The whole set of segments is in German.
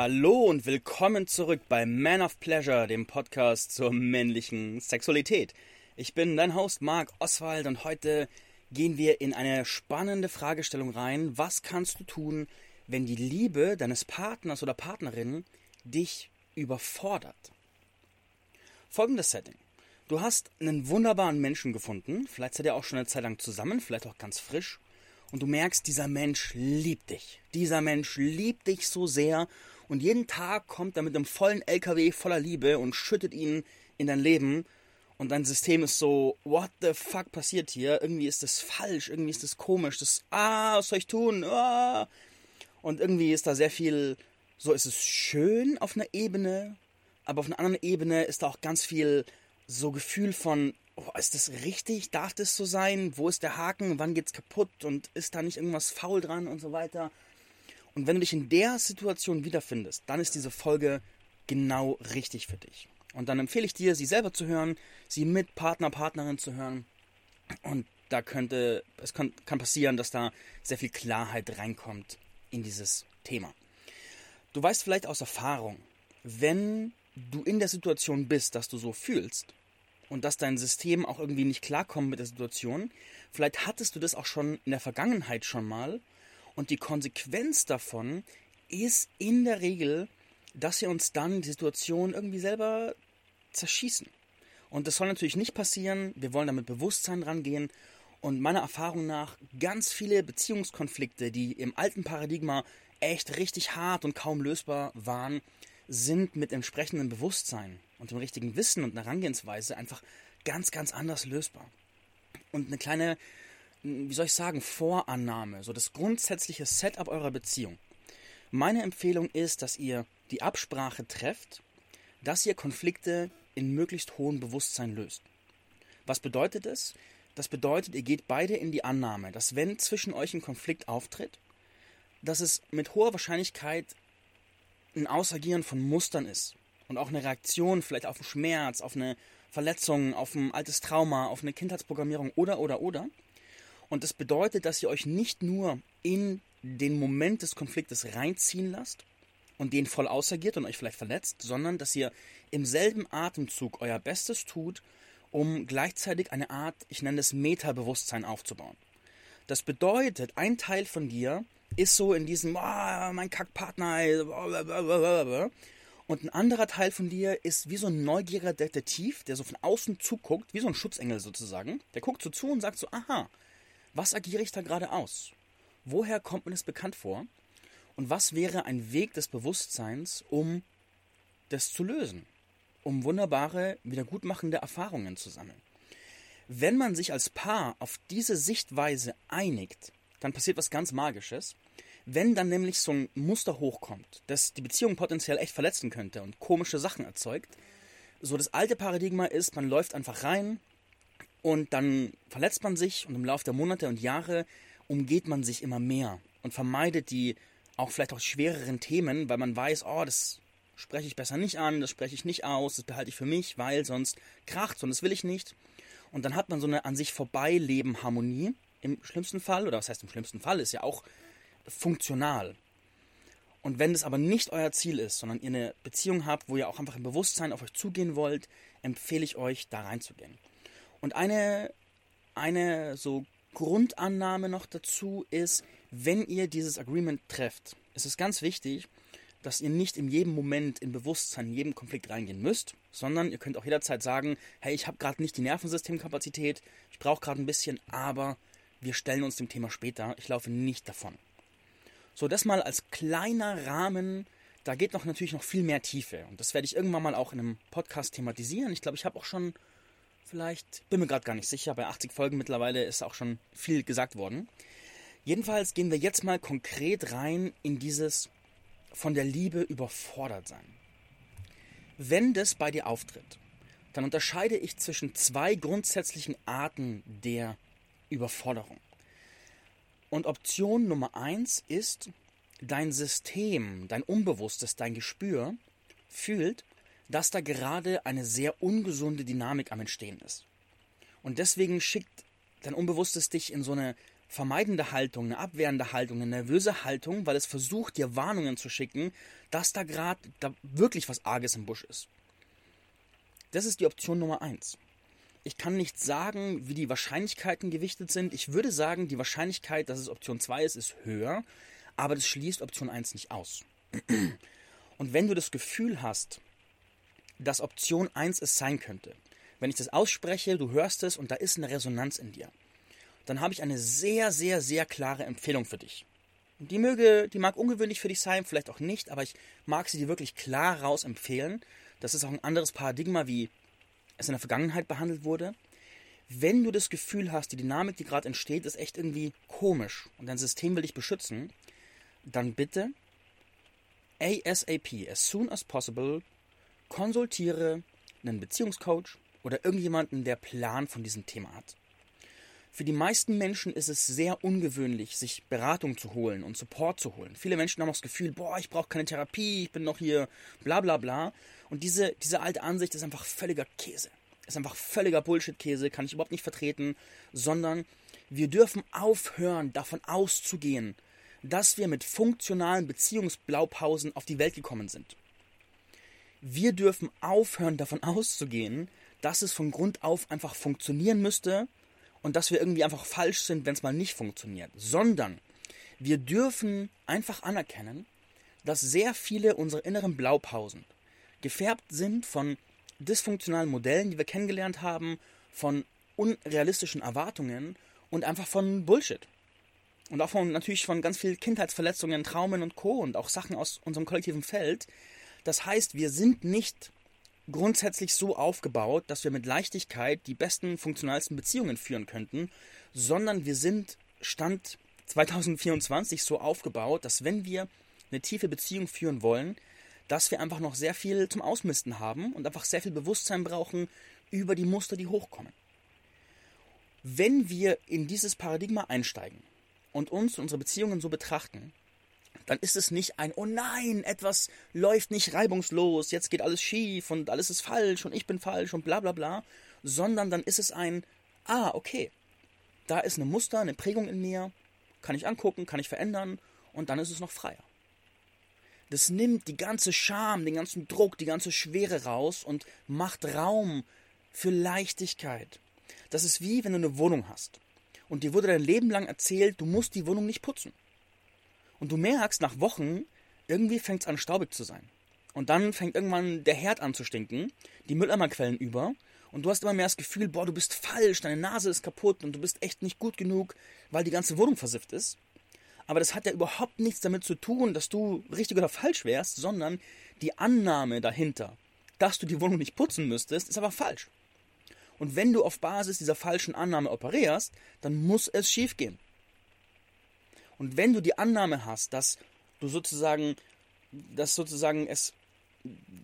Hallo und willkommen zurück bei Man of Pleasure, dem Podcast zur männlichen Sexualität. Ich bin dein Host Marc Oswald und heute gehen wir in eine spannende Fragestellung rein. Was kannst du tun, wenn die Liebe deines Partners oder Partnerin dich überfordert? Folgendes Setting. Du hast einen wunderbaren Menschen gefunden, vielleicht seid ihr auch schon eine Zeit lang zusammen, vielleicht auch ganz frisch, und du merkst, dieser Mensch liebt dich. Dieser Mensch liebt dich so sehr und jeden Tag kommt er mit einem vollen LKW voller Liebe und schüttet ihn in dein Leben und dein System ist so, what the fuck passiert hier? Irgendwie ist das falsch, irgendwie ist das komisch, das, ah, was soll ich tun? Ah. Und irgendwie ist da sehr viel, so ist es schön auf einer Ebene, aber auf einer anderen Ebene ist da auch ganz viel so Gefühl von, oh, ist das richtig? Darf das so sein? Wo ist der Haken? Wann geht's kaputt? Und ist da nicht irgendwas faul dran und so weiter? Und wenn du dich in der Situation wiederfindest, dann ist diese Folge genau richtig für dich. Und dann empfehle ich dir, sie selber zu hören, sie mit Partner, Partnerin zu hören. Und da könnte, es kann, kann passieren, dass da sehr viel Klarheit reinkommt in dieses Thema. Du weißt vielleicht aus Erfahrung, wenn du in der Situation bist, dass du so fühlst und dass dein System auch irgendwie nicht klarkommt mit der Situation, vielleicht hattest du das auch schon in der Vergangenheit schon mal und die Konsequenz davon ist in der Regel, dass wir uns dann die Situation irgendwie selber zerschießen. Und das soll natürlich nicht passieren. Wir wollen damit Bewusstsein rangehen. Und meiner Erfahrung nach ganz viele Beziehungskonflikte, die im alten Paradigma echt richtig hart und kaum lösbar waren, sind mit entsprechendem Bewusstsein und dem richtigen Wissen und einer Herangehensweise einfach ganz, ganz anders lösbar. Und eine kleine, wie soll ich sagen, Vorannahme, so das grundsätzliche Setup eurer Beziehung. Meine Empfehlung ist, dass ihr die Absprache trefft, dass ihr Konflikte in möglichst hohem Bewusstsein löst. Was bedeutet es? Das bedeutet, ihr geht beide in die Annahme, dass wenn zwischen euch ein Konflikt auftritt, dass es mit hoher Wahrscheinlichkeit ein Ausagieren von Mustern ist und auch eine Reaktion vielleicht auf einen Schmerz, auf eine Verletzung, auf ein altes Trauma, auf eine Kindheitsprogrammierung oder oder oder. Und das bedeutet, dass ihr euch nicht nur in den Moment des Konfliktes reinziehen lasst und den voll ausagiert und euch vielleicht verletzt, sondern dass ihr im selben Atemzug euer Bestes tut, um gleichzeitig eine Art, ich nenne es Metabewusstsein aufzubauen. Das bedeutet, ein Teil von dir ist so in diesem, oh, mein Kackpartner, und ein anderer Teil von dir ist wie so ein neugieriger Detektiv, der so von außen zuguckt, wie so ein Schutzengel sozusagen. Der guckt so zu und sagt so, aha, was agiere ich da gerade aus? Woher kommt mir das bekannt vor? Und was wäre ein Weg des Bewusstseins, um das zu lösen? Um wunderbare, wiedergutmachende Erfahrungen zu sammeln. Wenn man sich als Paar auf diese Sichtweise einigt, dann passiert was ganz Magisches. Wenn dann nämlich so ein Muster hochkommt, das die Beziehung potenziell echt verletzen könnte und komische Sachen erzeugt, so das alte Paradigma ist, man läuft einfach rein und dann verletzt man sich und im Laufe der Monate und Jahre umgeht man sich immer mehr und vermeidet die auch vielleicht auch schwereren Themen, weil man weiß, oh, das spreche ich besser nicht an, das spreche ich nicht aus, das behalte ich für mich, weil sonst kracht und das will ich nicht. Und dann hat man so eine an sich vorbeileben Harmonie im schlimmsten Fall, oder was heißt im schlimmsten Fall, ist ja auch funktional. Und wenn das aber nicht euer Ziel ist, sondern ihr eine Beziehung habt, wo ihr auch einfach im Bewusstsein auf euch zugehen wollt, empfehle ich euch, da reinzugehen. Und eine, eine so Grundannahme noch dazu ist, wenn ihr dieses Agreement trefft, ist es ganz wichtig, dass ihr nicht in jedem Moment in Bewusstsein in jedem Konflikt reingehen müsst, sondern ihr könnt auch jederzeit sagen, hey, ich habe gerade nicht die Nervensystemkapazität, ich brauche gerade ein bisschen, aber wir stellen uns dem Thema später. Ich laufe nicht davon. So, das mal als kleiner Rahmen. Da geht noch natürlich noch viel mehr Tiefe. Und das werde ich irgendwann mal auch in einem Podcast thematisieren. Ich glaube, ich habe auch schon vielleicht, bin mir gerade gar nicht sicher, bei 80 Folgen mittlerweile ist auch schon viel gesagt worden. Jedenfalls gehen wir jetzt mal konkret rein in dieses von der Liebe überfordert sein. Wenn das bei dir auftritt, dann unterscheide ich zwischen zwei grundsätzlichen Arten der Überforderung. Und Option Nummer eins ist, dein System, dein Unbewusstes, dein Gespür fühlt, dass da gerade eine sehr ungesunde Dynamik am Entstehen ist. Und deswegen schickt dein Unbewusstes dich in so eine vermeidende Haltung, eine abwehrende Haltung, eine nervöse Haltung, weil es versucht, dir Warnungen zu schicken, dass da gerade da wirklich was Arges im Busch ist. Das ist die Option Nummer eins. Ich kann nicht sagen, wie die Wahrscheinlichkeiten gewichtet sind. Ich würde sagen, die Wahrscheinlichkeit, dass es Option 2 ist, ist höher, aber das schließt Option 1 nicht aus. Und wenn du das Gefühl hast, dass Option 1 es sein könnte, wenn ich das ausspreche, du hörst es und da ist eine Resonanz in dir, dann habe ich eine sehr, sehr, sehr klare Empfehlung für dich. Die möge, die mag ungewöhnlich für dich sein, vielleicht auch nicht, aber ich mag sie dir wirklich klar raus empfehlen. Das ist auch ein anderes Paradigma, wie es in der Vergangenheit behandelt wurde. Wenn du das Gefühl hast, die Dynamik, die gerade entsteht, ist echt irgendwie komisch und dein System will dich beschützen, dann bitte ASAP, as soon as possible, konsultiere einen Beziehungscoach oder irgendjemanden, der Plan von diesem Thema hat. Für die meisten Menschen ist es sehr ungewöhnlich, sich Beratung zu holen und Support zu holen. Viele Menschen haben auch das Gefühl, boah, ich brauche keine Therapie, ich bin noch hier, bla bla bla. Und diese, diese alte Ansicht ist einfach völliger Käse. Ist einfach völliger Bullshit-Käse, kann ich überhaupt nicht vertreten, sondern wir dürfen aufhören, davon auszugehen, dass wir mit funktionalen Beziehungsblaupausen auf die Welt gekommen sind. Wir dürfen aufhören, davon auszugehen, dass es von Grund auf einfach funktionieren müsste und dass wir irgendwie einfach falsch sind, wenn es mal nicht funktioniert, sondern wir dürfen einfach anerkennen, dass sehr viele unserer inneren Blaupausen gefärbt sind von dysfunktionalen Modellen, die wir kennengelernt haben, von unrealistischen Erwartungen und einfach von Bullshit. Und auch von, natürlich von ganz vielen Kindheitsverletzungen, Traumen und Co. und auch Sachen aus unserem kollektiven Feld. Das heißt, wir sind nicht grundsätzlich so aufgebaut, dass wir mit Leichtigkeit die besten, funktionalsten Beziehungen führen könnten, sondern wir sind Stand 2024 so aufgebaut, dass wenn wir eine tiefe Beziehung führen wollen, dass wir einfach noch sehr viel zum Ausmisten haben und einfach sehr viel Bewusstsein brauchen über die Muster, die hochkommen. Wenn wir in dieses Paradigma einsteigen und uns unsere Beziehungen so betrachten, dann ist es nicht ein, oh nein, etwas läuft nicht reibungslos, jetzt geht alles schief und alles ist falsch und ich bin falsch und bla bla bla, sondern dann ist es ein, ah, okay, da ist eine Muster, eine Prägung in mir, kann ich angucken, kann ich verändern und dann ist es noch freier. Das nimmt die ganze Scham, den ganzen Druck, die ganze Schwere raus und macht Raum für Leichtigkeit. Das ist wie wenn du eine Wohnung hast und dir wurde dein Leben lang erzählt, du musst die Wohnung nicht putzen. Und du merkst nach Wochen, irgendwie fängt es an staubig zu sein. Und dann fängt irgendwann der Herd an zu stinken, die Mülleimerquellen über und du hast immer mehr das Gefühl, boah, du bist falsch, deine Nase ist kaputt und du bist echt nicht gut genug, weil die ganze Wohnung versifft ist. Aber das hat ja überhaupt nichts damit zu tun, dass du richtig oder falsch wärst, sondern die Annahme dahinter, dass du die Wohnung nicht putzen müsstest, ist aber falsch. Und wenn du auf Basis dieser falschen Annahme operierst, dann muss es schiefgehen. Und wenn du die Annahme hast, dass du sozusagen, dass sozusagen es,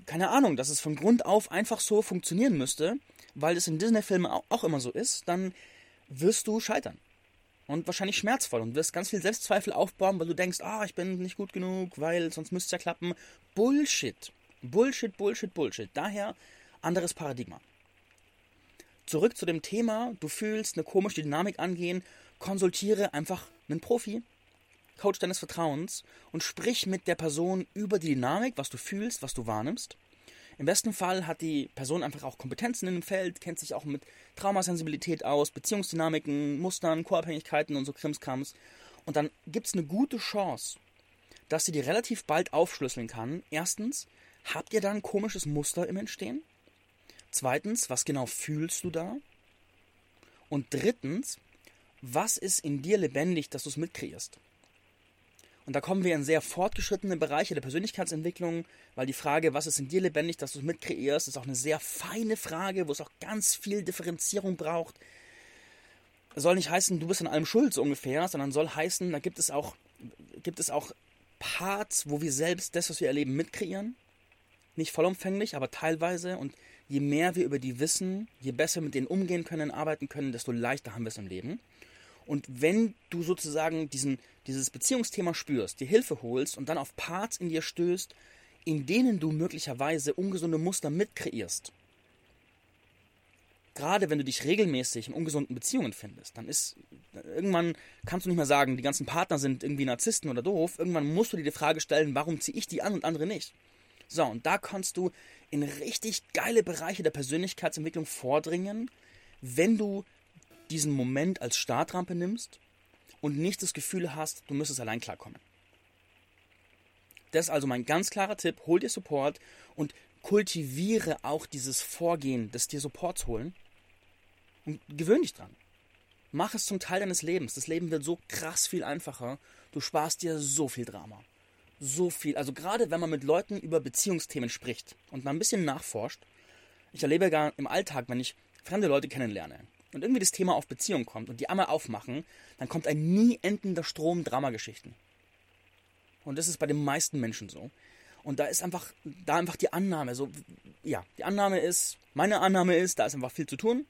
keine Ahnung, dass es von Grund auf einfach so funktionieren müsste, weil es in Disney-Filmen auch immer so ist, dann wirst du scheitern. Und wahrscheinlich schmerzvoll und wirst ganz viel Selbstzweifel aufbauen, weil du denkst, ah, ich bin nicht gut genug, weil sonst müsste es ja klappen. Bullshit. Bullshit, Bullshit, Bullshit. Daher anderes Paradigma. Zurück zu dem Thema, du fühlst eine komische Dynamik angehen, konsultiere einfach einen Profi, Coach deines Vertrauens und sprich mit der Person über die Dynamik, was du fühlst, was du wahrnimmst. Im besten Fall hat die Person einfach auch Kompetenzen in dem Feld, kennt sich auch mit Traumasensibilität aus, Beziehungsdynamiken, Mustern, Co-Abhängigkeiten und so Krimskrams. Und dann gibt es eine gute Chance, dass sie dir relativ bald aufschlüsseln kann. Erstens, habt ihr da ein komisches Muster im Entstehen? Zweitens, was genau fühlst du da? Und drittens, was ist in dir lebendig, dass du es mitkreierst? Und da kommen wir in sehr fortgeschrittene Bereiche der Persönlichkeitsentwicklung, weil die Frage, was ist in dir lebendig, dass du es mitkreierst, ist auch eine sehr feine Frage, wo es auch ganz viel Differenzierung braucht. soll nicht heißen, du bist an allem schuld, so ungefähr, sondern soll heißen, da gibt es auch, gibt es auch Parts, wo wir selbst das, was wir erleben, mitkreieren. Nicht vollumfänglich, aber teilweise. Und je mehr wir über die wissen, je besser mit denen umgehen können, arbeiten können, desto leichter haben wir es im Leben. Und wenn du sozusagen diesen, dieses Beziehungsthema spürst, dir Hilfe holst und dann auf Parts in dir stößt, in denen du möglicherweise ungesunde Muster mitkreierst, gerade wenn du dich regelmäßig in ungesunden Beziehungen findest, dann ist irgendwann kannst du nicht mehr sagen, die ganzen Partner sind irgendwie Narzissten oder doof. Irgendwann musst du dir die Frage stellen, warum ziehe ich die an und andere nicht? So, und da kannst du in richtig geile Bereiche der Persönlichkeitsentwicklung vordringen, wenn du diesen Moment als Startrampe nimmst und nicht das Gefühl hast, du müsstest allein klarkommen. Das ist also mein ganz klarer Tipp. Hol dir Support und kultiviere auch dieses Vorgehen des dir Supports holen und gewöhn dich dran. Mach es zum Teil deines Lebens. Das Leben wird so krass viel einfacher. Du sparst dir so viel Drama. So viel. Also gerade wenn man mit Leuten über Beziehungsthemen spricht und mal ein bisschen nachforscht. Ich erlebe gar im Alltag, wenn ich fremde Leute kennenlerne und irgendwie das Thema auf Beziehung kommt und die einmal aufmachen, dann kommt ein nie endender Strom Dramageschichten. Und das ist bei den meisten Menschen so. Und da ist einfach, da einfach die Annahme, so, ja, die Annahme ist, meine Annahme ist, da ist einfach viel zu tun.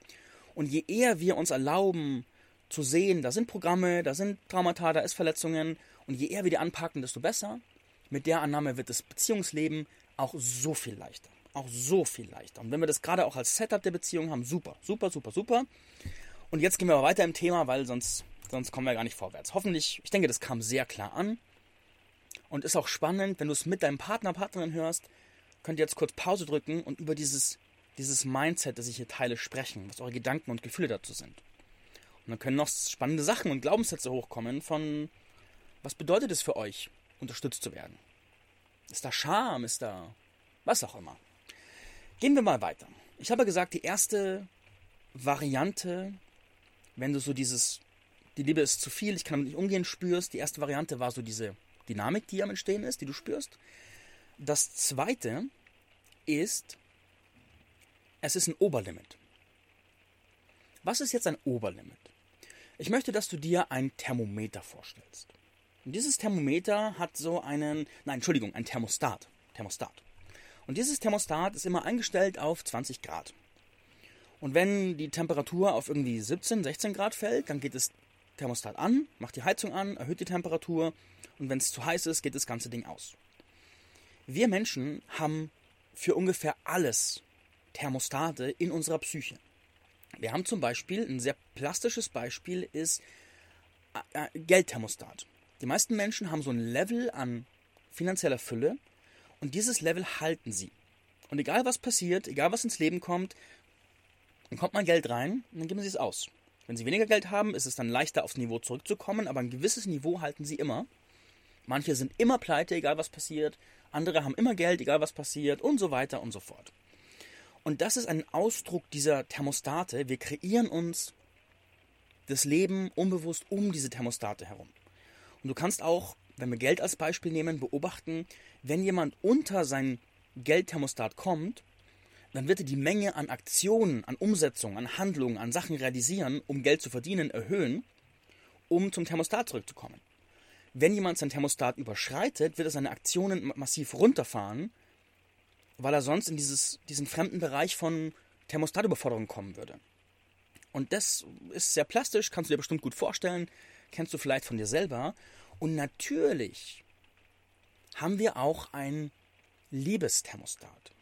Und je eher wir uns erlauben zu sehen, da sind Programme, da sind Traumata, da ist Verletzungen, und je eher wir die anpacken, desto besser. Mit der Annahme wird das Beziehungsleben auch so viel leichter. Auch so viel leichter. Und wenn wir das gerade auch als Setup der Beziehung haben, super, super, super, super. Und jetzt gehen wir aber weiter im Thema, weil sonst, sonst kommen wir gar nicht vorwärts. Hoffentlich, ich denke, das kam sehr klar an. Und ist auch spannend, wenn du es mit deinem Partner, Partnerin hörst, könnt ihr jetzt kurz Pause drücken und über dieses, dieses Mindset, das ich hier teile, sprechen, was eure Gedanken und Gefühle dazu sind. Und dann können noch spannende Sachen und Glaubenssätze hochkommen von, was bedeutet es für euch, unterstützt zu werden? Ist da Scham? Ist da was auch immer? Gehen wir mal weiter. Ich habe gesagt, die erste Variante, wenn du so dieses, die Liebe ist zu viel, ich kann damit nicht umgehen, spürst, die erste Variante war so diese Dynamik, die am Entstehen ist, die du spürst. Das zweite ist, es ist ein Oberlimit. Was ist jetzt ein Oberlimit? Ich möchte, dass du dir ein Thermometer vorstellst. Und dieses Thermometer hat so einen, nein, Entschuldigung, ein Thermostat. Thermostat. Und dieses Thermostat ist immer eingestellt auf 20 Grad. Und wenn die Temperatur auf irgendwie 17, 16 Grad fällt, dann geht das Thermostat an, macht die Heizung an, erhöht die Temperatur und wenn es zu heiß ist, geht das ganze Ding aus. Wir Menschen haben für ungefähr alles Thermostate in unserer Psyche. Wir haben zum Beispiel, ein sehr plastisches Beispiel ist äh, äh, Geldthermostat. Die meisten Menschen haben so ein Level an finanzieller Fülle und dieses Level halten sie. Und egal was passiert, egal was ins Leben kommt, dann kommt mal Geld rein und dann geben sie es aus. Wenn sie weniger Geld haben, ist es dann leichter aufs Niveau zurückzukommen, aber ein gewisses Niveau halten sie immer. Manche sind immer pleite, egal was passiert. Andere haben immer Geld, egal was passiert und so weiter und so fort. Und das ist ein Ausdruck dieser Thermostate. Wir kreieren uns das Leben unbewusst um diese Thermostate herum. Und du kannst auch, wenn wir Geld als Beispiel nehmen, beobachten, wenn jemand unter sein Geldthermostat kommt, dann wird er die Menge an Aktionen, an Umsetzungen, an Handlungen, an Sachen realisieren, um Geld zu verdienen, erhöhen, um zum Thermostat zurückzukommen. Wenn jemand sein Thermostat überschreitet, wird er seine Aktionen massiv runterfahren, weil er sonst in dieses, diesen fremden Bereich von Thermostatüberforderung kommen würde. Und das ist sehr plastisch, kannst du dir bestimmt gut vorstellen, kennst du vielleicht von dir selber. Und natürlich haben wir auch ein Liebesthermostat.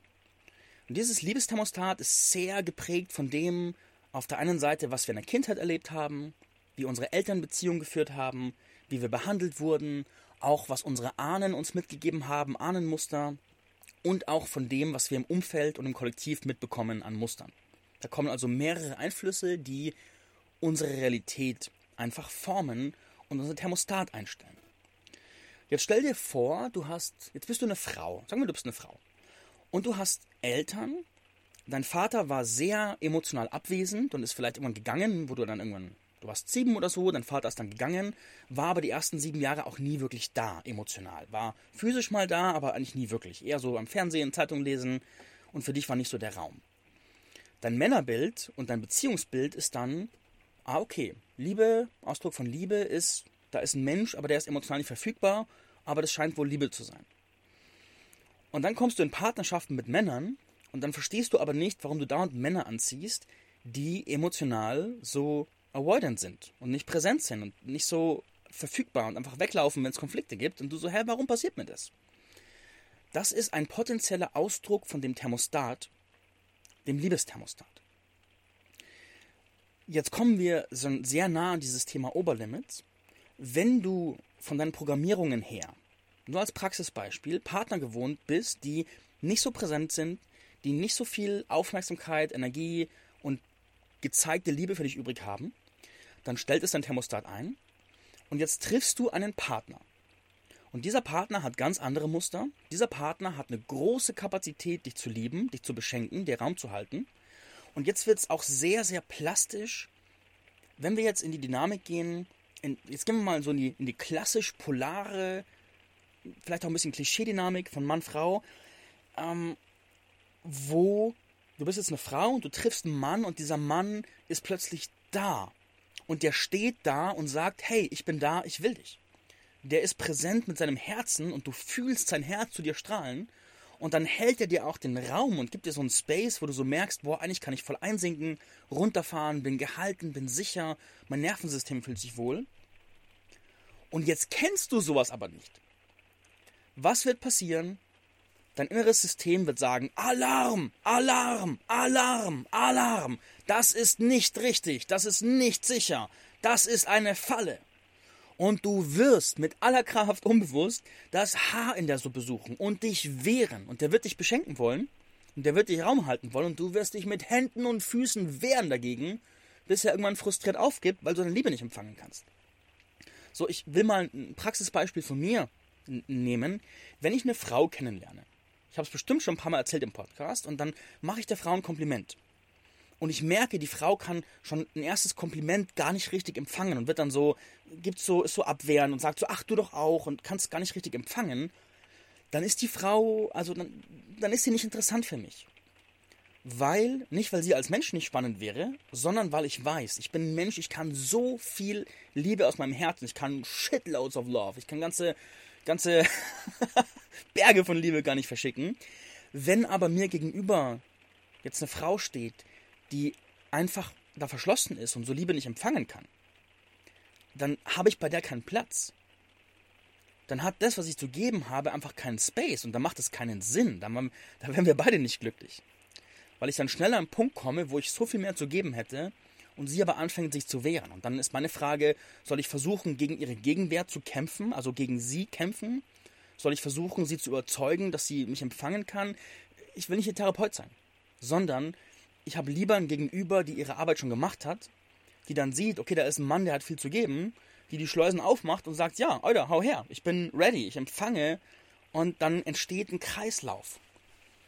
Und dieses Liebesthermostat ist sehr geprägt von dem, auf der einen Seite, was wir in der Kindheit erlebt haben, wie unsere Eltern Beziehungen geführt haben, wie wir behandelt wurden, auch was unsere Ahnen uns mitgegeben haben, Ahnenmuster und auch von dem, was wir im Umfeld und im Kollektiv mitbekommen an Mustern. Da kommen also mehrere Einflüsse, die unsere Realität einfach formen und unser Thermostat einstellen. Jetzt stell dir vor, du hast, jetzt bist du eine Frau, sagen wir, du bist eine Frau, und du hast Eltern, dein Vater war sehr emotional abwesend und ist vielleicht irgendwann gegangen, wo du dann irgendwann Du warst sieben oder so, dein Vater ist dann gegangen, war aber die ersten sieben Jahre auch nie wirklich da, emotional. War physisch mal da, aber eigentlich nie wirklich. Eher so am Fernsehen, Zeitung lesen und für dich war nicht so der Raum. Dein Männerbild und dein Beziehungsbild ist dann, ah, okay, Liebe, Ausdruck von Liebe ist, da ist ein Mensch, aber der ist emotional nicht verfügbar, aber das scheint wohl Liebe zu sein. Und dann kommst du in Partnerschaften mit Männern und dann verstehst du aber nicht, warum du dauernd Männer anziehst, die emotional so avoidant sind und nicht präsent sind und nicht so verfügbar und einfach weglaufen, wenn es Konflikte gibt. Und du so, hä, warum passiert mir das? Das ist ein potenzieller Ausdruck von dem Thermostat, dem Liebesthermostat. Jetzt kommen wir so sehr nah an dieses Thema Oberlimits. Wenn du von deinen Programmierungen her, nur als Praxisbeispiel, Partner gewohnt bist, die nicht so präsent sind, die nicht so viel Aufmerksamkeit, Energie und gezeigte Liebe für dich übrig haben, dann stellt es dein Thermostat ein und jetzt triffst du einen Partner. Und dieser Partner hat ganz andere Muster. Dieser Partner hat eine große Kapazität, dich zu lieben, dich zu beschenken, dir Raum zu halten. Und jetzt wird es auch sehr, sehr plastisch, wenn wir jetzt in die Dynamik gehen. In, jetzt gehen wir mal so in die, in die klassisch polare, vielleicht auch ein bisschen Klischee-Dynamik von Mann-Frau, ähm, wo du bist jetzt eine Frau und du triffst einen Mann und dieser Mann ist plötzlich da. Und der steht da und sagt, hey, ich bin da, ich will dich. Der ist präsent mit seinem Herzen und du fühlst sein Herz zu dir strahlen. Und dann hält er dir auch den Raum und gibt dir so einen Space, wo du so merkst, boah, eigentlich kann ich voll einsinken, runterfahren, bin gehalten, bin sicher, mein Nervensystem fühlt sich wohl. Und jetzt kennst du sowas aber nicht. Was wird passieren, Dein inneres System wird sagen, Alarm, Alarm, Alarm, Alarm. Das ist nicht richtig, das ist nicht sicher, das ist eine Falle. Und du wirst mit aller Kraft unbewusst das Haar in der Suppe suchen und dich wehren. Und der wird dich beschenken wollen und der wird dich Raum halten wollen und du wirst dich mit Händen und Füßen wehren dagegen, bis er irgendwann frustriert aufgibt, weil du deine Liebe nicht empfangen kannst. So, ich will mal ein Praxisbeispiel von mir nehmen. Wenn ich eine Frau kennenlerne, ich habe es bestimmt schon ein paar Mal erzählt im Podcast. Und dann mache ich der Frau ein Kompliment. Und ich merke, die Frau kann schon ein erstes Kompliment gar nicht richtig empfangen und wird dann so, gibt so, ist so abwehrend und sagt so, ach du doch auch und kannst gar nicht richtig empfangen. Dann ist die Frau, also dann, dann ist sie nicht interessant für mich. Weil, nicht weil sie als Mensch nicht spannend wäre, sondern weil ich weiß, ich bin ein Mensch, ich kann so viel Liebe aus meinem Herzen, ich kann shitloads of love, ich kann ganze ganze Berge von Liebe gar nicht verschicken. Wenn aber mir gegenüber jetzt eine Frau steht, die einfach da verschlossen ist und so Liebe nicht empfangen kann, dann habe ich bei der keinen Platz. Dann hat das, was ich zu geben habe, einfach keinen Space und dann macht es keinen Sinn. Dann, dann wären wir beide nicht glücklich. Weil ich dann schneller an einen Punkt komme, wo ich so viel mehr zu geben hätte, und sie aber anfängt sich zu wehren. Und dann ist meine Frage, soll ich versuchen, gegen ihre Gegenwehr zu kämpfen, also gegen sie kämpfen? Soll ich versuchen, sie zu überzeugen, dass sie mich empfangen kann? Ich will nicht ihr Therapeut sein, sondern ich habe lieber ein Gegenüber, die ihre Arbeit schon gemacht hat, die dann sieht, okay, da ist ein Mann, der hat viel zu geben, die die Schleusen aufmacht und sagt, ja, Alter, hau her, ich bin ready, ich empfange. Und dann entsteht ein Kreislauf.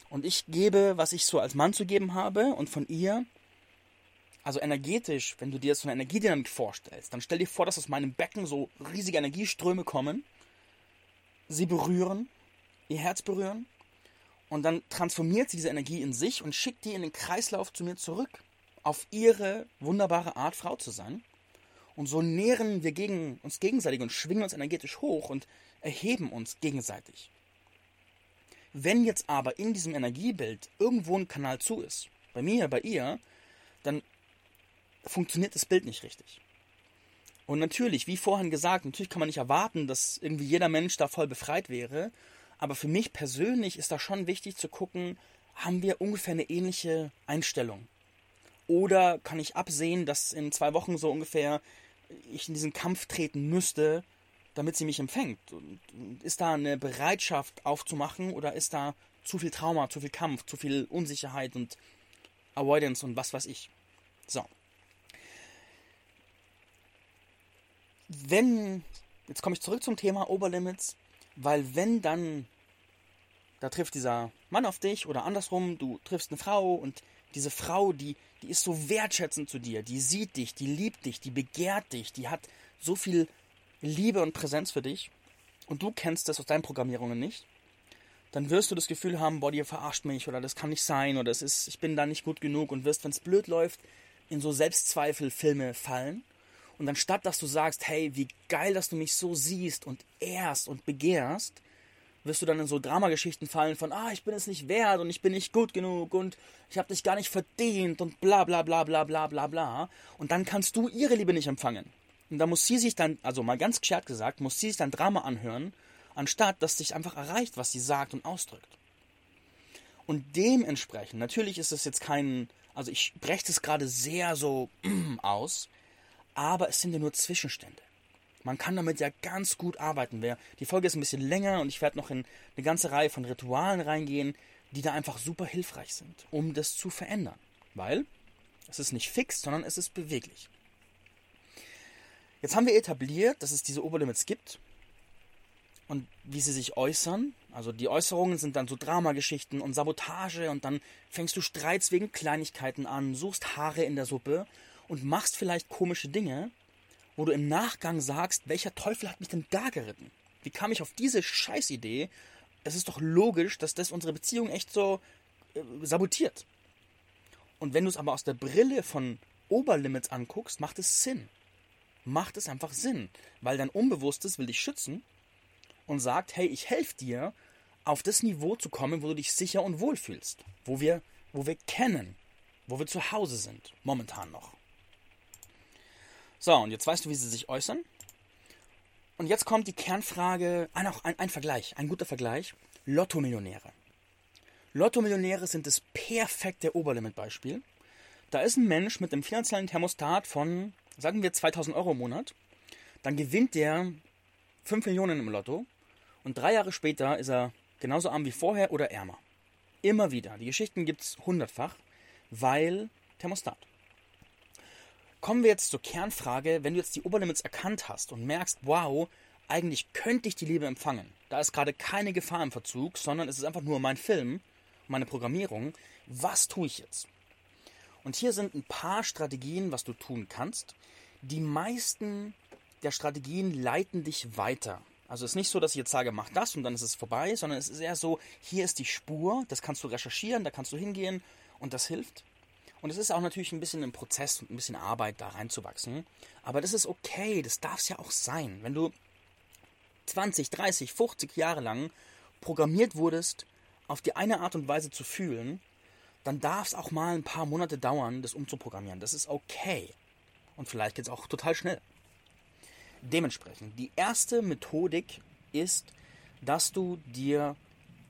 Und ich gebe, was ich so als Mann zu geben habe und von ihr. Also energetisch, wenn du dir so eine Energiedynamik vorstellst, dann stell dir vor, dass aus meinem Becken so riesige Energieströme kommen, sie berühren, ihr Herz berühren und dann transformiert sie diese Energie in sich und schickt die in den Kreislauf zu mir zurück, auf ihre wunderbare Art, Frau zu sein. Und so nähren wir gegen uns gegenseitig und schwingen uns energetisch hoch und erheben uns gegenseitig. Wenn jetzt aber in diesem Energiebild irgendwo ein Kanal zu ist, bei mir, bei ihr, dann funktioniert das Bild nicht richtig. Und natürlich, wie vorhin gesagt, natürlich kann man nicht erwarten, dass irgendwie jeder Mensch da voll befreit wäre. Aber für mich persönlich ist da schon wichtig zu gucken, haben wir ungefähr eine ähnliche Einstellung? Oder kann ich absehen, dass in zwei Wochen so ungefähr ich in diesen Kampf treten müsste, damit sie mich empfängt? Und ist da eine Bereitschaft aufzumachen oder ist da zu viel Trauma, zu viel Kampf, zu viel Unsicherheit und Avoidance und was weiß ich? So. wenn, jetzt komme ich zurück zum Thema Oberlimits, weil wenn dann, da trifft dieser Mann auf dich oder andersrum, du triffst eine Frau und diese Frau, die, die ist so wertschätzend zu dir, die sieht dich, die liebt dich, die begehrt dich, die hat so viel Liebe und Präsenz für dich und du kennst das aus deinen Programmierungen nicht, dann wirst du das Gefühl haben, boah, die verarscht mich oder das kann nicht sein oder das ist, ich bin da nicht gut genug und wirst, wenn es blöd läuft, in so Selbstzweifelfilme fallen. Und anstatt dass du sagst, hey, wie geil, dass du mich so siehst und ehrst und begehrst, wirst du dann in so Dramageschichten fallen von, ah, ich bin es nicht wert und ich bin nicht gut genug und ich habe dich gar nicht verdient und bla bla bla bla bla bla bla. Und dann kannst du ihre Liebe nicht empfangen. Und da muss sie sich dann, also mal ganz geschert gesagt, muss sie sich dann Drama anhören, anstatt dass sich einfach erreicht, was sie sagt und ausdrückt. Und dementsprechend, natürlich ist es jetzt kein Also ich breche es gerade sehr so aus, aber es sind ja nur Zwischenstände. Man kann damit ja ganz gut arbeiten. Die Folge ist ein bisschen länger und ich werde noch in eine ganze Reihe von Ritualen reingehen, die da einfach super hilfreich sind, um das zu verändern. Weil es ist nicht fix, sondern es ist beweglich. Jetzt haben wir etabliert, dass es diese Oberlimits gibt und wie sie sich äußern. Also die Äußerungen sind dann so Dramageschichten und Sabotage und dann fängst du Streits wegen Kleinigkeiten an, suchst Haare in der Suppe und machst vielleicht komische Dinge, wo du im Nachgang sagst, welcher Teufel hat mich denn da geritten? Wie kam ich auf diese Scheißidee? Es ist doch logisch, dass das unsere Beziehung echt so äh, sabotiert. Und wenn du es aber aus der Brille von Oberlimits anguckst, macht es Sinn. Macht es einfach Sinn, weil dein Unbewusstes will dich schützen und sagt, hey, ich helfe dir, auf das Niveau zu kommen, wo du dich sicher und wohl fühlst, wo wir, wo wir kennen, wo wir zu Hause sind, momentan noch. So, und jetzt weißt du, wie sie sich äußern. Und jetzt kommt die Kernfrage, ah, noch ein, ein Vergleich, ein guter Vergleich. Lotto-Millionäre. Lotto-Millionäre sind das perfekte Oberlimit-Beispiel. Da ist ein Mensch mit einem finanziellen Thermostat von, sagen wir, 2000 Euro im Monat. Dann gewinnt der 5 Millionen im Lotto. Und drei Jahre später ist er genauso arm wie vorher oder ärmer. Immer wieder. Die Geschichten gibt es hundertfach, weil Thermostat. Kommen wir jetzt zur Kernfrage, wenn du jetzt die Oberlimits erkannt hast und merkst, wow, eigentlich könnte ich die Liebe empfangen. Da ist gerade keine Gefahr im Verzug, sondern es ist einfach nur mein Film, meine Programmierung. Was tue ich jetzt? Und hier sind ein paar Strategien, was du tun kannst. Die meisten der Strategien leiten dich weiter. Also es ist nicht so, dass ich jetzt sage, mach das und dann ist es vorbei, sondern es ist eher so, hier ist die Spur, das kannst du recherchieren, da kannst du hingehen und das hilft. Und es ist auch natürlich ein bisschen ein Prozess und ein bisschen Arbeit, da reinzuwachsen. Aber das ist okay, das darf es ja auch sein. Wenn du 20, 30, 50 Jahre lang programmiert wurdest, auf die eine Art und Weise zu fühlen, dann darf es auch mal ein paar Monate dauern, das umzuprogrammieren. Das ist okay. Und vielleicht geht es auch total schnell. Dementsprechend, die erste Methodik ist, dass du dir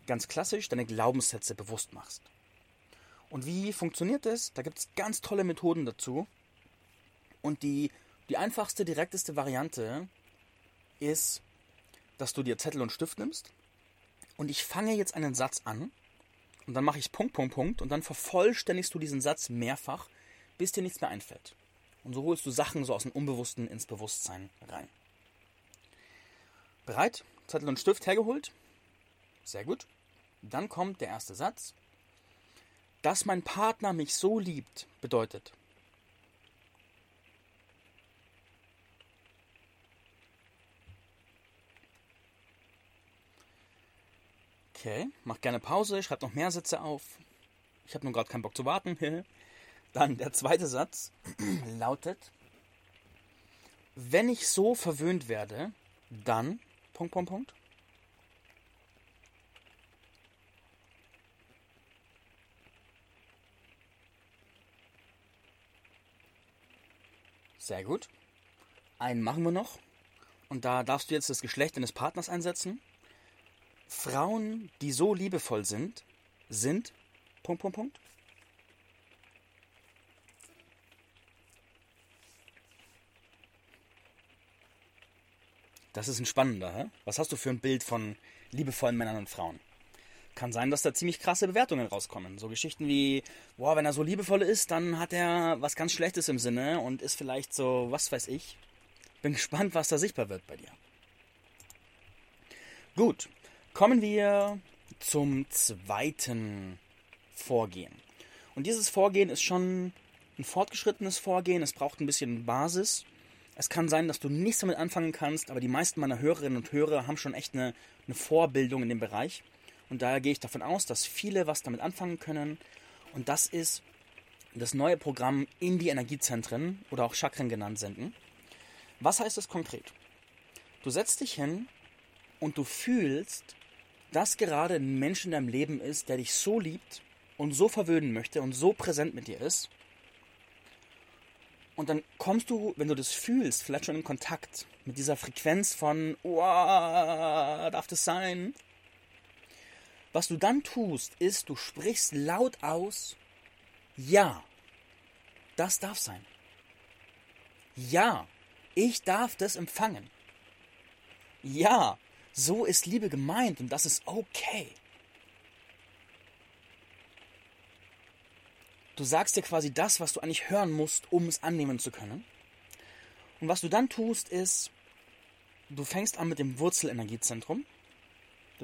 ganz klassisch deine Glaubenssätze bewusst machst. Und wie funktioniert das? Da gibt es ganz tolle Methoden dazu. Und die, die einfachste, direkteste Variante ist, dass du dir Zettel und Stift nimmst und ich fange jetzt einen Satz an und dann mache ich Punkt, Punkt, Punkt und dann vervollständigst du diesen Satz mehrfach, bis dir nichts mehr einfällt. Und so holst du Sachen so aus dem Unbewussten ins Bewusstsein rein. Bereit? Zettel und Stift hergeholt? Sehr gut. Dann kommt der erste Satz. Dass mein Partner mich so liebt, bedeutet. Okay, mach gerne Pause, schreib noch mehr Sätze auf. Ich habe nur gerade keinen Bock zu warten. Dann der zweite Satz lautet, wenn ich so verwöhnt werde, dann Punkt, Punkt, Punkt. Sehr gut. Einen machen wir noch. Und da darfst du jetzt das Geschlecht deines Partners einsetzen. Frauen, die so liebevoll sind, sind Punkt, Punkt, Punkt. Das ist ein spannender. Hä? Was hast du für ein Bild von liebevollen Männern und Frauen? Kann sein, dass da ziemlich krasse Bewertungen rauskommen. So Geschichten wie, boah, wenn er so liebevoll ist, dann hat er was ganz Schlechtes im Sinne und ist vielleicht so, was weiß ich. Bin gespannt, was da sichtbar wird bei dir. Gut, kommen wir zum zweiten Vorgehen. Und dieses Vorgehen ist schon ein fortgeschrittenes Vorgehen. Es braucht ein bisschen Basis. Es kann sein, dass du nichts damit anfangen kannst, aber die meisten meiner Hörerinnen und Hörer haben schon echt eine, eine Vorbildung in dem Bereich. Und daher gehe ich davon aus, dass viele was damit anfangen können. Und das ist das neue Programm in die Energiezentren oder auch Chakren genannt senden. Was heißt das konkret? Du setzt dich hin und du fühlst, dass gerade ein Mensch in deinem Leben ist, der dich so liebt und so verwöhnen möchte und so präsent mit dir ist, und dann kommst du, wenn du das fühlst, vielleicht schon in Kontakt mit dieser Frequenz von, oh, darf das sein? Was du dann tust, ist, du sprichst laut aus, ja, Das darf sein. Ja, ich darf das empfangen. Ja, so ist Liebe gemeint und das ist okay. Du sagst dir quasi das, was du eigentlich hören musst, um es annehmen zu können. Und was du dann tust, ist, du fängst an mit dem Wurzelenergiezentrum.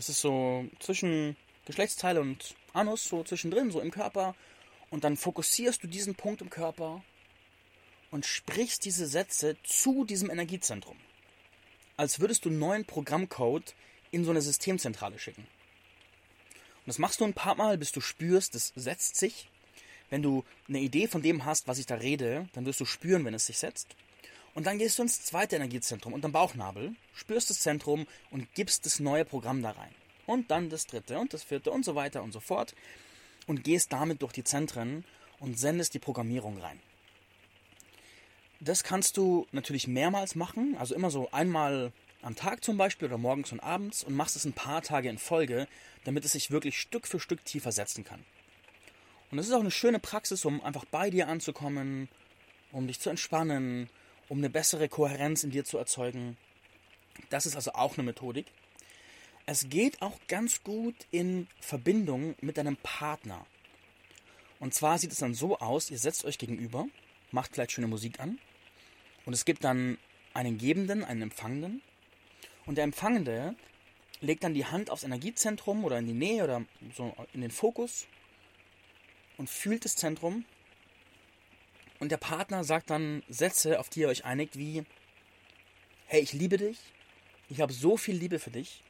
Das ist so zwischen Geschlechtsteile und Anus, so zwischendrin, so im Körper. Und dann fokussierst du diesen Punkt im Körper und sprichst diese Sätze zu diesem Energiezentrum. Als würdest du einen neuen Programmcode in so eine Systemzentrale schicken. Und das machst du ein paar Mal, bis du spürst, das setzt sich. Wenn du eine Idee von dem hast, was ich da rede, dann wirst du spüren, wenn es sich setzt. Und dann gehst du ins zweite Energiezentrum und am Bauchnabel, spürst das Zentrum und gibst das neue Programm da rein. Und dann das dritte und das vierte und so weiter und so fort. Und gehst damit durch die Zentren und sendest die Programmierung rein. Das kannst du natürlich mehrmals machen, also immer so einmal am Tag zum Beispiel oder morgens und abends und machst es ein paar Tage in Folge, damit es sich wirklich Stück für Stück tiefer setzen kann. Und es ist auch eine schöne Praxis, um einfach bei dir anzukommen, um dich zu entspannen, um eine bessere Kohärenz in dir zu erzeugen. Das ist also auch eine Methodik. Es geht auch ganz gut in Verbindung mit deinem Partner. Und zwar sieht es dann so aus, ihr setzt euch gegenüber, macht vielleicht schöne Musik an und es gibt dann einen Gebenden, einen Empfangenden und der Empfangende legt dann die Hand aufs Energiezentrum oder in die Nähe oder so in den Fokus und fühlt das Zentrum und der Partner sagt dann Sätze, auf die ihr euch einigt, wie, hey, ich liebe dich, ich habe so viel Liebe für dich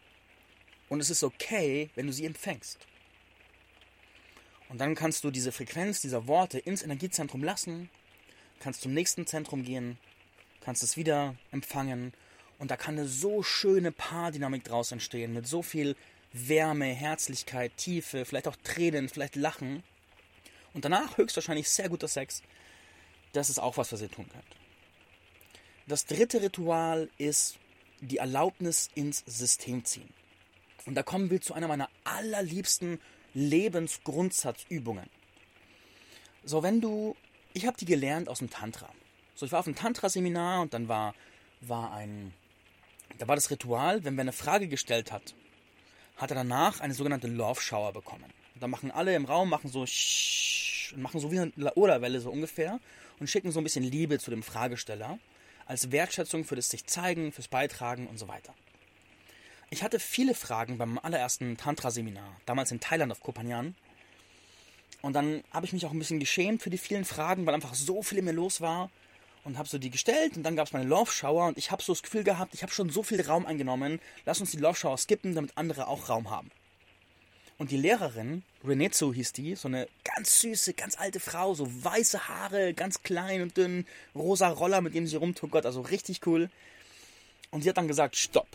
und es ist okay, wenn du sie empfängst. Und dann kannst du diese Frequenz dieser Worte ins Energiezentrum lassen, kannst zum nächsten Zentrum gehen, kannst es wieder empfangen und da kann eine so schöne Paardynamik draus entstehen, mit so viel Wärme, Herzlichkeit, Tiefe, vielleicht auch Tränen, vielleicht Lachen. Und danach höchstwahrscheinlich sehr guter Sex, das ist auch was, was ihr tun könnt. Das dritte Ritual ist die Erlaubnis ins System ziehen. Und da kommen wir zu einer meiner allerliebsten Lebensgrundsatzübungen. So, wenn du, ich habe die gelernt aus dem Tantra. So, ich war auf einem Tantra-Seminar und dann war, war ein, da war das Ritual, wenn wer eine Frage gestellt hat, hat er danach eine sogenannte Love Shower bekommen. Da machen alle im Raum, machen so und machen so wie eine Laola-Welle so ungefähr und schicken so ein bisschen Liebe zu dem Fragesteller als Wertschätzung für das sich zeigen, fürs Beitragen und so weiter. Ich hatte viele Fragen beim allerersten Tantra-Seminar, damals in Thailand auf Kopanjan. Und dann habe ich mich auch ein bisschen geschämt für die vielen Fragen, weil einfach so viel in mir los war. Und habe so die gestellt und dann gab es meine Love Shower und ich habe so das Gefühl gehabt, ich habe schon so viel Raum eingenommen, lass uns die Love Shower skippen, damit andere auch Raum haben. Und die Lehrerin, Renezu hieß die, so eine ganz süße, ganz alte Frau, so weiße Haare, ganz klein und dünn, rosa Roller, mit dem sie rumtuckert, also richtig cool. Und sie hat dann gesagt, stopp.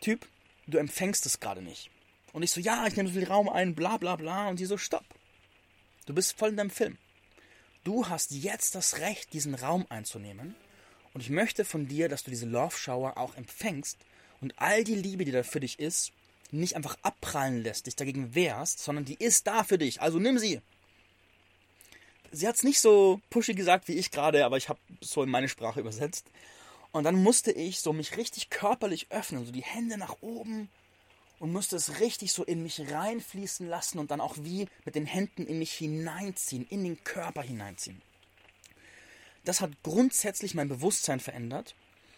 Typ, du empfängst es gerade nicht. Und ich so, ja, ich nehme so viel Raum ein, bla bla bla. Und sie so, stopp. Du bist voll in deinem Film. Du hast jetzt das Recht, diesen Raum einzunehmen. Und ich möchte von dir, dass du diese Love Shower auch empfängst und all die Liebe, die da für dich ist, nicht einfach abprallen lässt, dich dagegen wehrst, sondern die ist da für dich. Also nimm sie. Sie hat es nicht so pushy gesagt wie ich gerade, aber ich habe so in meine Sprache übersetzt. Und dann musste ich so mich richtig körperlich öffnen, so die Hände nach oben und musste es richtig so in mich reinfließen lassen und dann auch wie mit den Händen in mich hineinziehen, in den Körper hineinziehen. Das hat grundsätzlich mein Bewusstsein verändert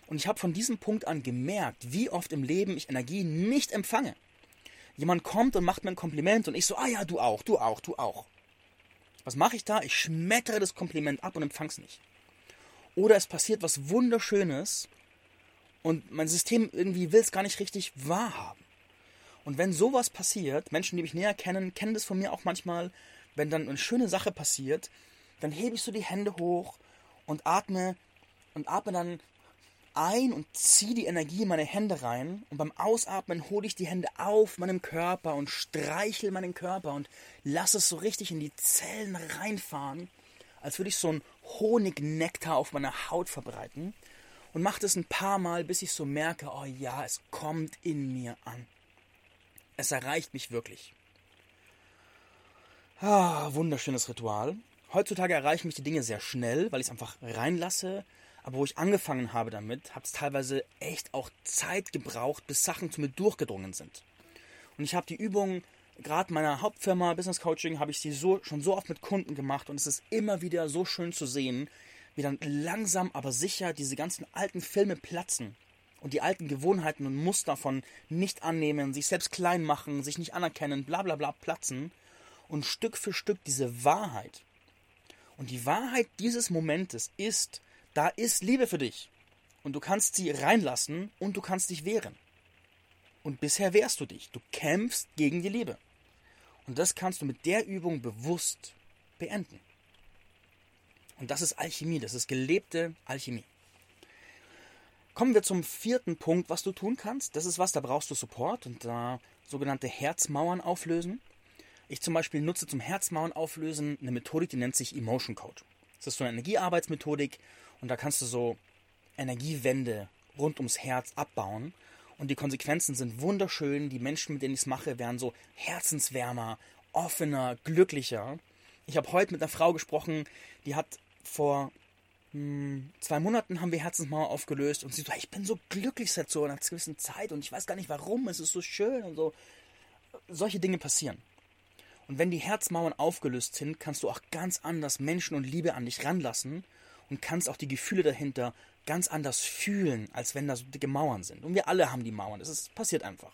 und ich habe von diesem Punkt an gemerkt, wie oft im Leben ich Energie nicht empfange. Jemand kommt und macht mir ein Kompliment und ich so, ah ja, du auch, du auch, du auch. Was mache ich da? Ich schmettere das Kompliment ab und empfang's nicht. Oder es passiert was Wunderschönes und mein System irgendwie will es gar nicht richtig wahrhaben. Und wenn sowas passiert, Menschen, die mich näher kennen, kennen das von mir auch manchmal, wenn dann eine schöne Sache passiert, dann hebe ich so die Hände hoch und atme und atme dann ein und ziehe die Energie in meine Hände rein und beim Ausatmen hole ich die Hände auf meinem Körper und streichel meinen Körper und lasse es so richtig in die Zellen reinfahren, als würde ich so einen Honignektar auf meiner Haut verbreiten und mache das ein paar Mal, bis ich so merke, oh ja, es kommt in mir an. Es erreicht mich wirklich. Ah, wunderschönes Ritual. heutzutage erreichen mich die Dinge sehr schnell, weil ich es einfach reinlasse. Aber wo ich angefangen habe damit, hat es teilweise echt auch Zeit gebraucht, bis Sachen zu mir durchgedrungen sind. Und ich habe die Übung, gerade meiner Hauptfirma Business Coaching, habe ich sie so, schon so oft mit Kunden gemacht und es ist immer wieder so schön zu sehen, wie dann langsam aber sicher diese ganzen alten Filme platzen und die alten Gewohnheiten und Muster von nicht annehmen, sich selbst klein machen, sich nicht anerkennen, bla bla bla platzen und Stück für Stück diese Wahrheit. Und die Wahrheit dieses Momentes ist, da ist Liebe für dich. Und du kannst sie reinlassen und du kannst dich wehren. Und bisher wehrst du dich. Du kämpfst gegen die Liebe. Und das kannst du mit der Übung bewusst beenden. Und das ist Alchemie, das ist gelebte Alchemie. Kommen wir zum vierten Punkt, was du tun kannst. Das ist was, da brauchst du Support und da sogenannte Herzmauern auflösen. Ich zum Beispiel nutze zum Herzmauern auflösen eine Methodik, die nennt sich Emotion Code. Das ist so eine Energiearbeitsmethodik und da kannst du so Energiewände rund ums Herz abbauen. Und die Konsequenzen sind wunderschön. Die Menschen, mit denen ich es mache, werden so herzenswärmer, offener, glücklicher. Ich habe heute mit einer Frau gesprochen, die hat vor hm, zwei Monaten haben wir Herzensmauer aufgelöst und sie so, ich bin so glücklich seit so einer gewissen Zeit und ich weiß gar nicht warum, es ist so schön und so. Solche Dinge passieren. Und wenn die Herzmauern aufgelöst sind, kannst du auch ganz anders Menschen und Liebe an dich ranlassen und kannst auch die Gefühle dahinter ganz anders fühlen, als wenn da so dicke Mauern sind. Und wir alle haben die Mauern, das ist, passiert einfach.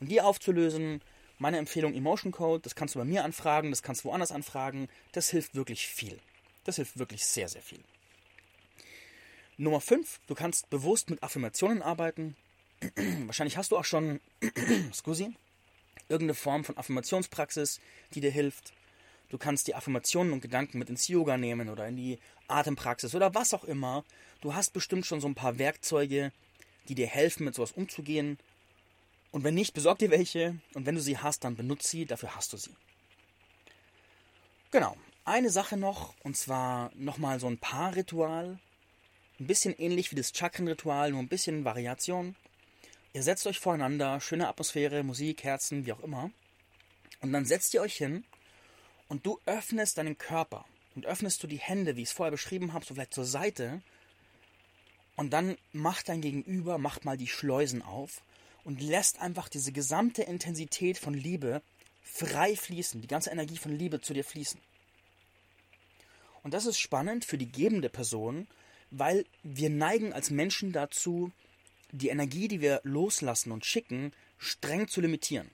Und die aufzulösen, meine Empfehlung Emotion Code, das kannst du bei mir anfragen, das kannst du woanders anfragen, das hilft wirklich viel. Das hilft wirklich sehr, sehr viel. Nummer 5, du kannst bewusst mit Affirmationen arbeiten. Wahrscheinlich hast du auch schon, scusi, irgendeine Form von Affirmationspraxis, die dir hilft. Du kannst die Affirmationen und Gedanken mit ins Yoga nehmen oder in die Atempraxis oder was auch immer. Du hast bestimmt schon so ein paar Werkzeuge, die dir helfen, mit sowas umzugehen. Und wenn nicht, besorg dir welche. Und wenn du sie hast, dann benutze sie, dafür hast du sie. Genau. Eine Sache noch, und zwar nochmal so ein Paarritual. Ein bisschen ähnlich wie das Chakrenritual, nur ein bisschen Variation. Ihr setzt euch voreinander, schöne Atmosphäre, Musik, Herzen, wie auch immer. Und dann setzt ihr euch hin und du öffnest deinen Körper. Und öffnest du die Hände, wie ich es vorher beschrieben habe, so vielleicht zur Seite. Und dann macht dein Gegenüber, macht mal die Schleusen auf und lässt einfach diese gesamte Intensität von Liebe frei fließen, die ganze Energie von Liebe zu dir fließen. Und das ist spannend für die gebende Person, weil wir neigen als Menschen dazu, die Energie, die wir loslassen und schicken, streng zu limitieren.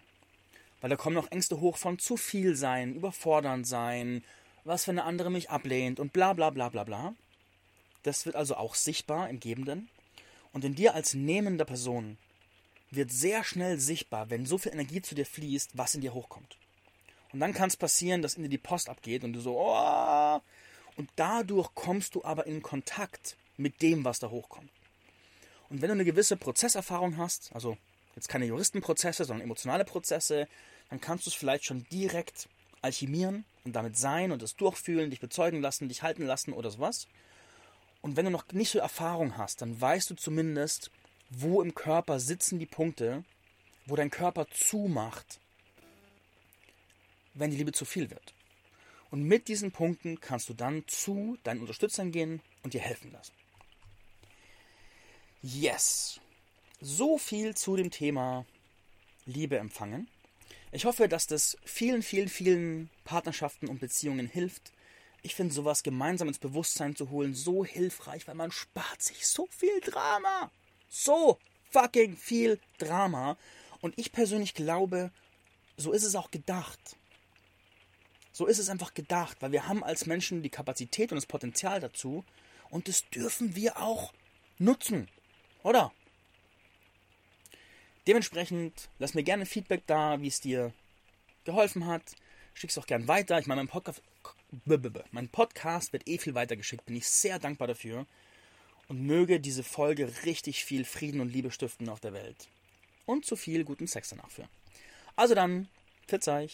Weil da kommen noch Ängste hoch von zu viel sein, überfordern sein, was wenn der andere mich ablehnt und bla bla bla bla bla. Das wird also auch sichtbar im Gebenden. Und in dir als nehmender Person wird sehr schnell sichtbar, wenn so viel Energie zu dir fließt, was in dir hochkommt. Und dann kann es passieren, dass in dir die Post abgeht und du so, oh, und dadurch kommst du aber in Kontakt mit dem, was da hochkommt. Und wenn du eine gewisse Prozesserfahrung hast, also jetzt keine Juristenprozesse, sondern emotionale Prozesse, dann kannst du es vielleicht schon direkt alchemieren und damit sein und es durchfühlen, dich bezeugen lassen, dich halten lassen oder sowas. Und wenn du noch nicht so Erfahrung hast, dann weißt du zumindest, wo im Körper sitzen die Punkte, wo dein Körper zumacht, wenn die Liebe zu viel wird. Und mit diesen Punkten kannst du dann zu deinen Unterstützern gehen und dir helfen lassen. Yes. So viel zu dem Thema Liebe empfangen. Ich hoffe, dass das vielen, vielen, vielen Partnerschaften und Beziehungen hilft. Ich finde sowas gemeinsam ins Bewusstsein zu holen so hilfreich, weil man spart sich so viel Drama. So fucking viel Drama. Und ich persönlich glaube, so ist es auch gedacht. So ist es einfach gedacht, weil wir haben als Menschen die Kapazität und das Potenzial dazu und das dürfen wir auch nutzen, oder? Dementsprechend lass mir gerne Feedback da, wie es dir geholfen hat. Schick es auch gern weiter. Ich meine, mein Podcast, mein Podcast wird eh viel weiter geschickt. Bin ich sehr dankbar dafür. Und möge diese Folge richtig viel Frieden und Liebe stiften auf der Welt. Und zu viel guten Sex danach führen. Also dann, verzeih.